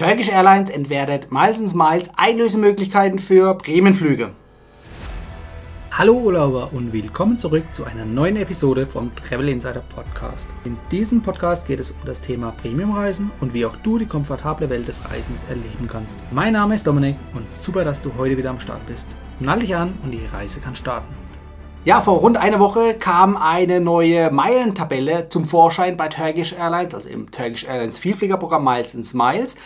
Turkish Airlines entwertet Miles Miles Einlösemöglichkeiten für Bremenflüge. Hallo Urlauber und willkommen zurück zu einer neuen Episode vom Travel Insider Podcast. In diesem Podcast geht es um das Thema Premiumreisen und wie auch du die komfortable Welt des Reisens erleben kannst. Mein Name ist Dominik und super, dass du heute wieder am Start bist. Nall dich an und die Reise kann starten. Ja, vor rund einer Woche kam eine neue Meilentabelle zum Vorschein bei Turkish Airlines, also im Turkish Airlines Vielfliegerprogramm Miles and Smiles.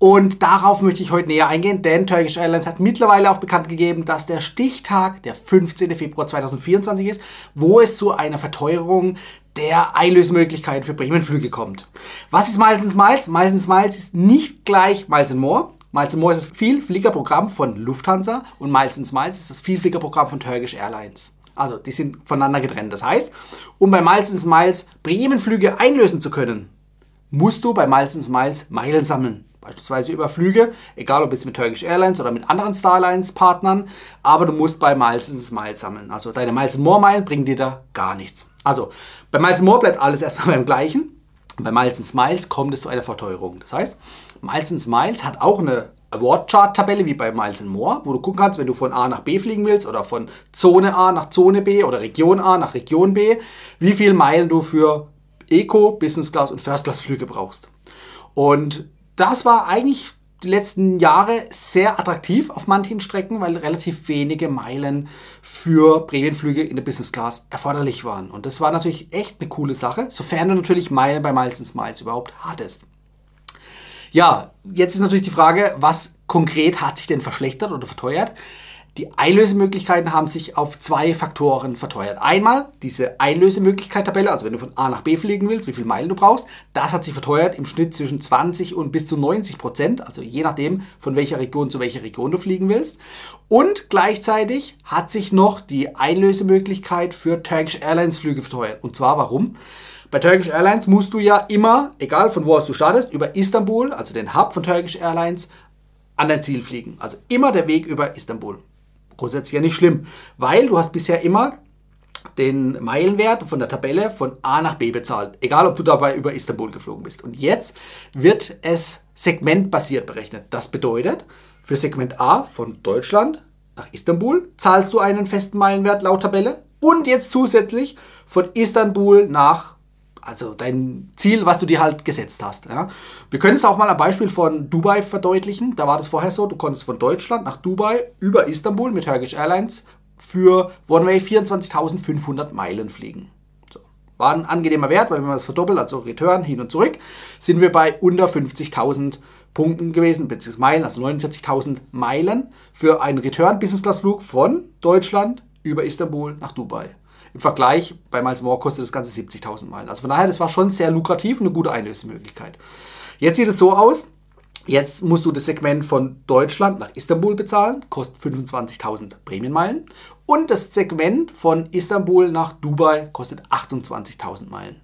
Und darauf möchte ich heute näher eingehen, denn Turkish Airlines hat mittlerweile auch bekannt gegeben, dass der Stichtag der 15. Februar 2024 ist, wo es zu einer Verteuerung der Einlösemöglichkeiten für Bremenflüge kommt. Was ist Miles and Smiles? Miles and Smiles ist nicht gleich Miles and More. Miles and More ist das Vielfliegerprogramm von Lufthansa und Miles and Smiles ist das Vielfliegerprogramm von Turkish Airlines. Also die sind voneinander getrennt. Das heißt, um bei Miles Miles Bremenflüge einlösen zu können, musst du bei Miles Miles Meilen sammeln. Beispielsweise über Flüge, egal ob es mit Turkish Airlines oder mit anderen Starlines-Partnern, aber du musst bei Miles Miles sammeln. Also deine Miles More Meilen bringen dir da gar nichts. Also bei Miles More bleibt alles erstmal beim gleichen. Bei Miles Miles kommt es zu einer Verteuerung. Das heißt, Miles Miles hat auch eine Award-Chart-Tabelle wie bei Miles More, wo du gucken kannst, wenn du von A nach B fliegen willst oder von Zone A nach Zone B oder Region A nach Region B, wie viele Meilen du für Eco, Business Class und First Class Flüge brauchst. Und das war eigentlich die letzten Jahre sehr attraktiv auf manchen Strecken, weil relativ wenige Meilen für Prämienflüge in der Business Class erforderlich waren. Und das war natürlich echt eine coole Sache, sofern du natürlich Meilen bei Miles Smiles überhaupt hattest. Ja, jetzt ist natürlich die Frage, was konkret hat sich denn verschlechtert oder verteuert? Die Einlösemöglichkeiten haben sich auf zwei Faktoren verteuert. Einmal diese Einlösemöglichkeit-Tabelle, also wenn du von A nach B fliegen willst, wie viele Meilen du brauchst, das hat sich verteuert im Schnitt zwischen 20 und bis zu 90 Prozent, also je nachdem, von welcher Region zu welcher Region du fliegen willst. Und gleichzeitig hat sich noch die Einlösemöglichkeit für Turkish Airlines Flüge verteuert. Und zwar warum? Bei Turkish Airlines musst du ja immer, egal von wo aus du startest, über Istanbul, also den Hub von Turkish Airlines, an dein Ziel fliegen. Also immer der Weg über Istanbul. Grundsätzlich ja nicht schlimm, weil du hast bisher immer den Meilenwert von der Tabelle von A nach B bezahlt, egal ob du dabei über Istanbul geflogen bist. Und jetzt wird es segmentbasiert berechnet. Das bedeutet, für Segment A von Deutschland nach Istanbul zahlst du einen festen Meilenwert laut Tabelle und jetzt zusätzlich von Istanbul nach also dein Ziel, was du dir halt gesetzt hast. Ja. Wir können es auch mal am Beispiel von Dubai verdeutlichen. Da war das vorher so, du konntest von Deutschland nach Dubai über Istanbul mit Turkish Airlines für One-Way 24.500 Meilen fliegen. So. War ein angenehmer Wert, weil wenn man das verdoppelt, also Return hin und zurück, sind wir bei unter 50.000 Punkten gewesen, beziehungsweise Meilen, also 49.000 Meilen für einen Return-Business-Class-Flug von Deutschland über Istanbul nach Dubai. Im Vergleich bei Miles More kostet das Ganze 70.000 Meilen. Also von daher, das war schon sehr lukrativ und eine gute Einlösemöglichkeit. Jetzt sieht es so aus, Jetzt musst du das Segment von Deutschland nach Istanbul bezahlen, kostet 25.000 Prämienmeilen. Und das Segment von Istanbul nach Dubai kostet 28.000 Meilen.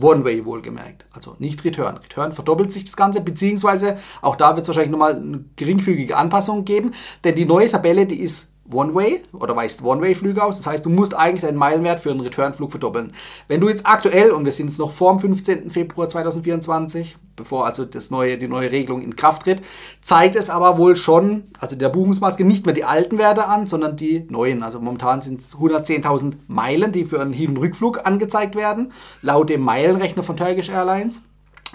One-Way wohlgemerkt, also nicht Return. Return verdoppelt sich das Ganze, beziehungsweise auch da wird es wahrscheinlich nochmal eine geringfügige Anpassung geben, denn die neue Tabelle, die ist One-Way oder weist One-Way-Flüge aus. Das heißt, du musst eigentlich deinen Meilenwert für einen Returnflug verdoppeln. Wenn du jetzt aktuell, und wir sind jetzt noch vor dem 15. Februar 2024, bevor also das neue, die neue Regelung in Kraft tritt, zeigt es aber wohl schon, also der Buchungsmaske, nicht mehr die alten Werte an, sondern die neuen. Also momentan sind es 110.000 Meilen, die für einen Hin- und Rückflug angezeigt werden, laut dem Meilenrechner von Turkish Airlines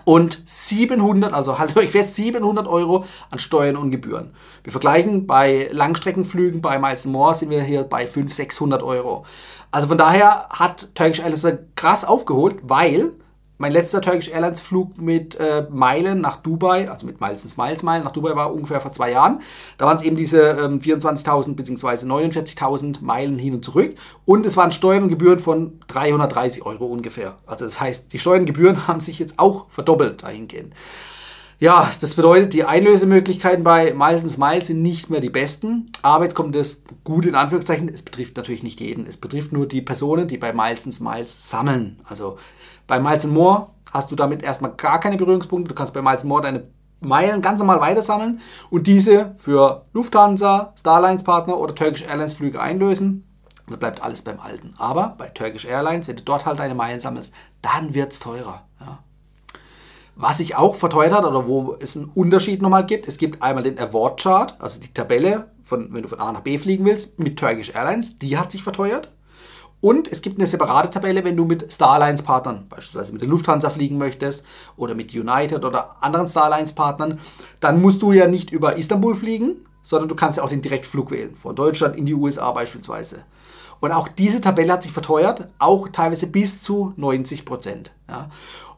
und 700, also haltet euch fest, 700 Euro an Steuern und Gebühren. Wir vergleichen bei Langstreckenflügen bei Miles More sind wir hier bei 500, 600 Euro. Also von daher hat Turkish Airlines krass aufgeholt, weil mein letzter Turkish Airlines Flug mit äh, Meilen nach Dubai, also mit Miles Smiles Meilen nach Dubai war ungefähr vor zwei Jahren. Da waren es eben diese ähm, 24.000 bzw. 49.000 Meilen hin und zurück. Und es waren Steuern und Gebühren von 330 Euro ungefähr. Also das heißt, die Steuern und Gebühren haben sich jetzt auch verdoppelt dahingehend. Ja, das bedeutet, die Einlösemöglichkeiten bei Miles Smiles sind nicht mehr die besten. Aber jetzt kommt das Gute in Anführungszeichen. Es betrifft natürlich nicht jeden. Es betrifft nur die Personen, die bei Miles Smiles sammeln. Also bei Miles More hast du damit erstmal gar keine Berührungspunkte. Du kannst bei Miles More deine Meilen ganz normal weitersammeln und diese für Lufthansa, Starlines Partner oder Turkish Airlines Flüge einlösen. Dann bleibt alles beim Alten. Aber bei Turkish Airlines, wenn du dort halt deine Meilen sammelst, dann wird es teurer. Was sich auch verteuert hat oder wo es einen Unterschied nochmal gibt, es gibt einmal den Award Chart, also die Tabelle, von, wenn du von A nach B fliegen willst, mit Turkish Airlines, die hat sich verteuert. Und es gibt eine separate Tabelle, wenn du mit Starlines Partnern, beispielsweise mit der Lufthansa fliegen möchtest oder mit United oder anderen Starlines Partnern, dann musst du ja nicht über Istanbul fliegen, sondern du kannst ja auch den Direktflug wählen, von Deutschland in die USA beispielsweise. Und auch diese Tabelle hat sich verteuert, auch teilweise bis zu 90 Prozent. Ja.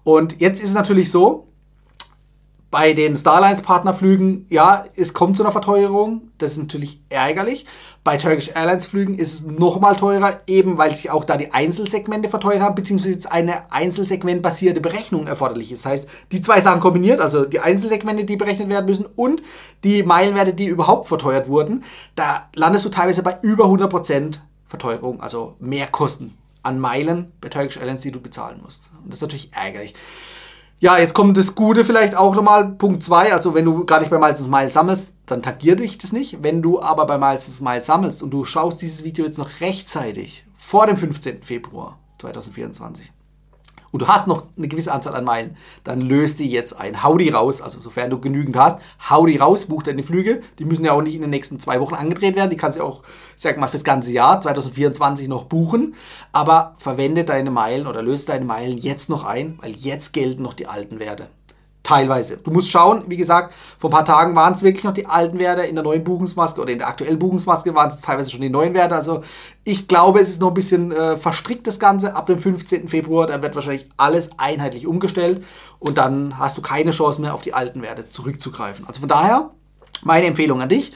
Und jetzt ist es natürlich so, bei den Starlines-Partnerflügen, ja, es kommt zu einer Verteuerung. Das ist natürlich ärgerlich. Bei Turkish Airlines-Flügen ist es nochmal teurer, eben weil sich auch da die Einzelsegmente verteuert haben, beziehungsweise jetzt eine einzelsegmentbasierte Berechnung erforderlich ist. Das heißt, die zwei Sachen kombiniert, also die Einzelsegmente, die berechnet werden müssen und die Meilenwerte, die überhaupt verteuert wurden, da landest du teilweise bei über 100% Verteuerung, also mehr Kosten an Meilen bei Turkish Airlines, die du bezahlen musst. Und das ist natürlich ärgerlich. Ja, jetzt kommt das Gute vielleicht auch nochmal, Punkt 2, also wenn du gar nicht bei Miles Smile sammelst, dann tangiert dich das nicht. Wenn du aber bei Miles Smile sammelst und du schaust dieses Video jetzt noch rechtzeitig vor dem 15. Februar 2024, und du hast noch eine gewisse Anzahl an Meilen, dann löst die jetzt ein. Hau die raus. Also sofern du genügend hast, hau die raus, buch deine Flüge. Die müssen ja auch nicht in den nächsten zwei Wochen angedreht werden. Die kannst du auch, sag mal, fürs ganze Jahr 2024 noch buchen. Aber verwende deine Meilen oder löse deine Meilen jetzt noch ein, weil jetzt gelten noch die alten Werte. Teilweise. Du musst schauen, wie gesagt, vor ein paar Tagen waren es wirklich noch die alten Werte, in der neuen Buchungsmaske oder in der aktuellen Buchungsmaske waren es teilweise schon die neuen Werte. Also ich glaube, es ist noch ein bisschen äh, verstrickt das Ganze. Ab dem 15. Februar, da wird wahrscheinlich alles einheitlich umgestellt und dann hast du keine Chance mehr auf die alten Werte zurückzugreifen. Also von daher, meine Empfehlung an dich,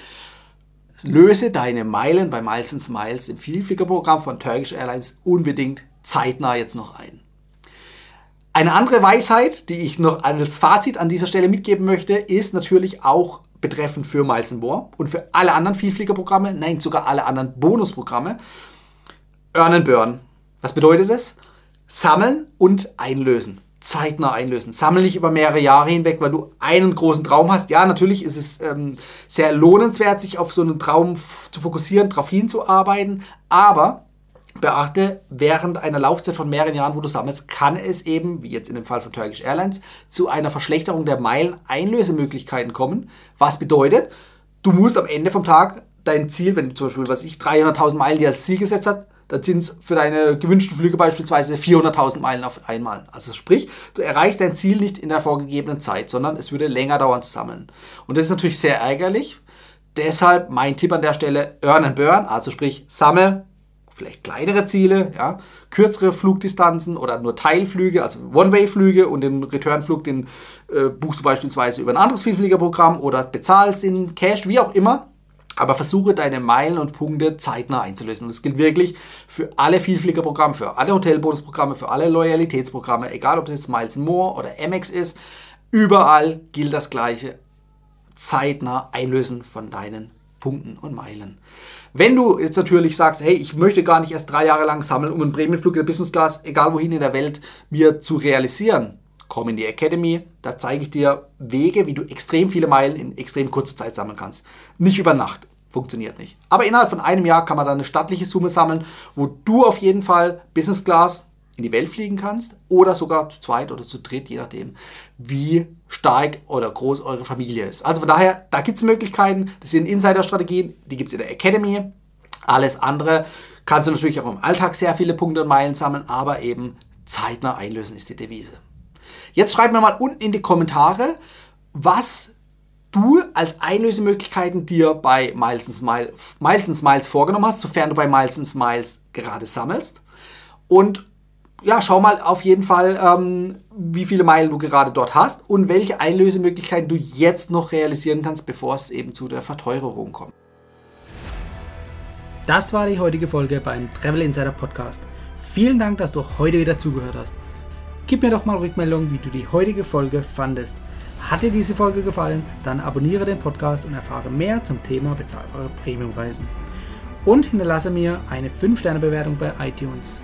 löse deine Meilen bei Miles Smiles im Vielfliegerprogramm von Turkish Airlines unbedingt zeitnah jetzt noch ein. Eine andere Weisheit, die ich noch als Fazit an dieser Stelle mitgeben möchte, ist natürlich auch betreffend für Miles More und für alle anderen Vielfliegerprogramme, nein, sogar alle anderen Bonusprogramme. Earn and Burn. Was bedeutet das? Sammeln und einlösen. Zeitnah einlösen. Sammel nicht über mehrere Jahre hinweg, weil du einen großen Traum hast. Ja, natürlich ist es ähm, sehr lohnenswert, sich auf so einen Traum zu fokussieren, darauf hinzuarbeiten, aber Beachte, während einer Laufzeit von mehreren Jahren, wo du sammelst, kann es eben, wie jetzt in dem Fall von Turkish Airlines, zu einer Verschlechterung der Meilen-Einlösemöglichkeiten kommen. Was bedeutet, du musst am Ende vom Tag dein Ziel, wenn du zum Beispiel, was ich, 300.000 Meilen dir als Ziel gesetzt hast, dann sind es für deine gewünschten Flüge beispielsweise 400.000 Meilen auf einmal. Also sprich, du erreichst dein Ziel nicht in der vorgegebenen Zeit, sondern es würde länger dauern zu sammeln. Und das ist natürlich sehr ärgerlich. Deshalb mein Tipp an der Stelle, earn and burn, also sprich, sammle, vielleicht kleinere Ziele, ja, kürzere Flugdistanzen oder nur Teilflüge, also One-Way-Flüge und den Returnflug, den äh, buchst du beispielsweise über ein anderes Vielfliegerprogramm oder bezahlst in Cash, wie auch immer. Aber versuche deine Meilen und Punkte zeitnah einzulösen. Und das gilt wirklich für alle Vielfliegerprogramme, für alle Hotelbonusprogramme, für alle Loyalitätsprogramme, egal ob es jetzt Miles More oder Amex ist. Überall gilt das Gleiche. Zeitnah einlösen von deinen Punkten und Meilen. Wenn du jetzt natürlich sagst, hey, ich möchte gar nicht erst drei Jahre lang sammeln, um einen Prämienflug in der Business Class, egal wohin in der Welt, mir zu realisieren, komm in die Academy, da zeige ich dir Wege, wie du extrem viele Meilen in extrem kurzer Zeit sammeln kannst. Nicht über Nacht, funktioniert nicht. Aber innerhalb von einem Jahr kann man da eine stattliche Summe sammeln, wo du auf jeden Fall Business Class in die Welt fliegen kannst oder sogar zu zweit oder zu dritt, je nachdem, wie stark oder groß eure Familie ist. Also von daher, da gibt es Möglichkeiten. Das sind Insider-Strategien, die gibt es in der Academy. Alles andere kannst du natürlich auch im Alltag sehr viele Punkte und Meilen sammeln, aber eben zeitnah einlösen ist die Devise. Jetzt schreib mir mal unten in die Kommentare, was du als Einlösemöglichkeiten dir bei Miles Miles Smiles vorgenommen hast, sofern du bei Miles Smiles gerade sammelst. Und ja, schau mal auf jeden Fall, ähm, wie viele Meilen du gerade dort hast und welche Einlösemöglichkeiten du jetzt noch realisieren kannst, bevor es eben zu der Verteuerung kommt. Das war die heutige Folge beim Travel Insider Podcast. Vielen Dank, dass du heute wieder zugehört hast. Gib mir doch mal Rückmeldung, wie du die heutige Folge fandest. Hat dir diese Folge gefallen, dann abonniere den Podcast und erfahre mehr zum Thema bezahlbare Premiumreisen. Und hinterlasse mir eine 5-Sterne-Bewertung bei iTunes.